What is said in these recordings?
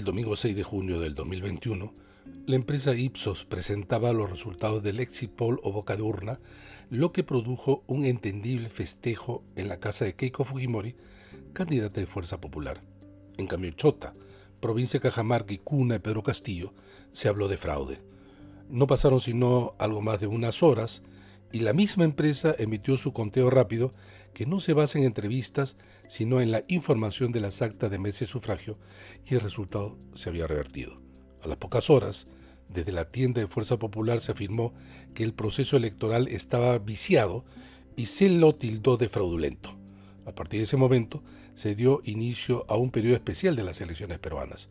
El domingo 6 de junio del 2021, la empresa Ipsos presentaba los resultados del exit poll o boca de urna, lo que produjo un entendible festejo en la casa de Keiko Fujimori, candidata de Fuerza Popular. En cambio, Chota, provincia Cajamarca y cuna de Pedro Castillo, se habló de fraude. No pasaron sino algo más de unas horas y la misma empresa emitió su conteo rápido que no se basa en entrevistas, sino en la información de las actas de mes de sufragio y el resultado se había revertido. A las pocas horas, desde la tienda de Fuerza Popular se afirmó que el proceso electoral estaba viciado y se lo tildó de fraudulento. A partir de ese momento se dio inicio a un periodo especial de las elecciones peruanas.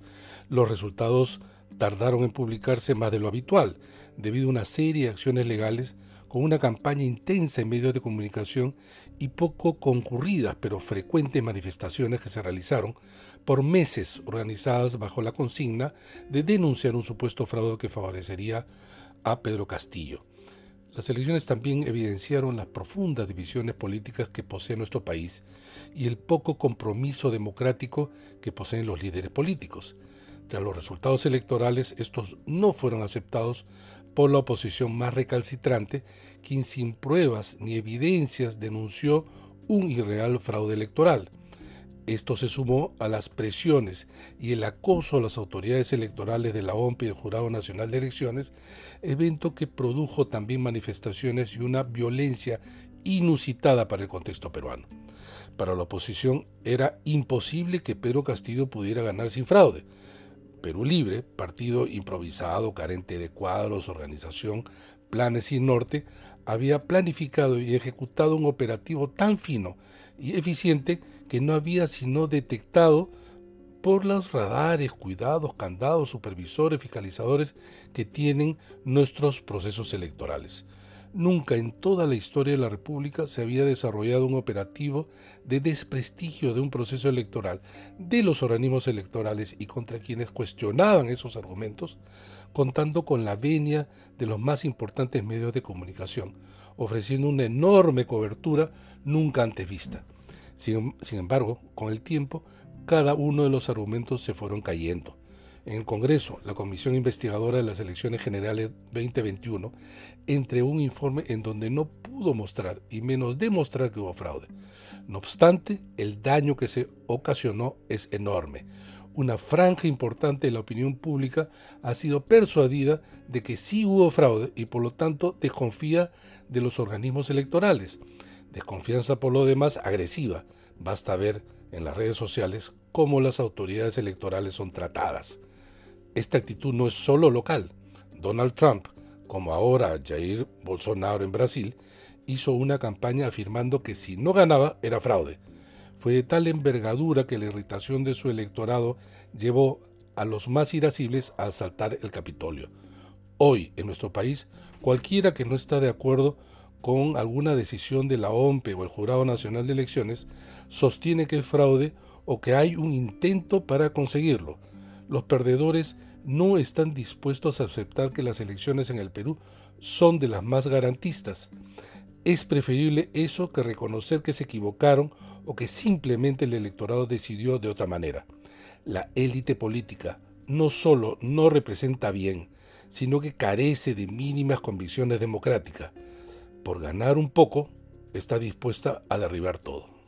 Los resultados tardaron en publicarse más de lo habitual, debido a una serie de acciones legales con una campaña intensa en medios de comunicación y poco concurridas pero frecuentes manifestaciones que se realizaron por meses organizadas bajo la consigna de denunciar un supuesto fraude que favorecería a Pedro Castillo. Las elecciones también evidenciaron las profundas divisiones políticas que posee nuestro país y el poco compromiso democrático que poseen los líderes políticos. Tras los resultados electorales, estos no fueron aceptados por la oposición más recalcitrante, quien sin pruebas ni evidencias denunció un irreal fraude electoral. Esto se sumó a las presiones y el acoso a las autoridades electorales de la OMP y el Jurado Nacional de Elecciones, evento que produjo también manifestaciones y una violencia inusitada para el contexto peruano. Para la oposición era imposible que Pedro Castillo pudiera ganar sin fraude. Perú Libre, partido improvisado, carente de cuadros, organización, planes y norte, había planificado y ejecutado un operativo tan fino y eficiente que no había sino detectado por los radares, cuidados, candados, supervisores, fiscalizadores que tienen nuestros procesos electorales. Nunca en toda la historia de la República se había desarrollado un operativo de desprestigio de un proceso electoral, de los organismos electorales y contra quienes cuestionaban esos argumentos, contando con la venia de los más importantes medios de comunicación, ofreciendo una enorme cobertura nunca antes vista. Sin, embargo, con el tiempo, cada uno de los argumentos se fueron cayendo en el Congreso, la Comisión Investigadora de las Elecciones Generales 2021 entregó un informe en donde no pudo mostrar y menos demostrar que hubo fraude. No obstante, el daño que se ocasionó es enorme. Una franja importante de la opinión pública ha sido persuadida de que sí hubo fraude y por lo tanto desconfía de los organismos electorales. Desconfianza por lo demás agresiva. Basta ver en las redes sociales cómo las autoridades electorales son tratadas. Esta actitud no es solo local. Donald Trump, como ahora Jair Bolsonaro en Brasil, hizo una campaña afirmando que si no ganaba era fraude. Fue de tal envergadura que la irritación de su electorado llevó a los más irascibles a asaltar el Capitolio. Hoy, en nuestro país, cualquiera que no está de acuerdo con alguna decisión de la OMP o el Jurado Nacional de Elecciones sostiene que es fraude o que hay un intento para conseguirlo los perdedores no están dispuestos a aceptar que las elecciones en el Perú son de las más garantistas. Es preferible eso que reconocer que se equivocaron o que simplemente el electorado decidió de otra manera. La élite política no solo no representa bien, sino que carece de mínimas convicciones democráticas. Por ganar un poco, está dispuesta a derribar todo.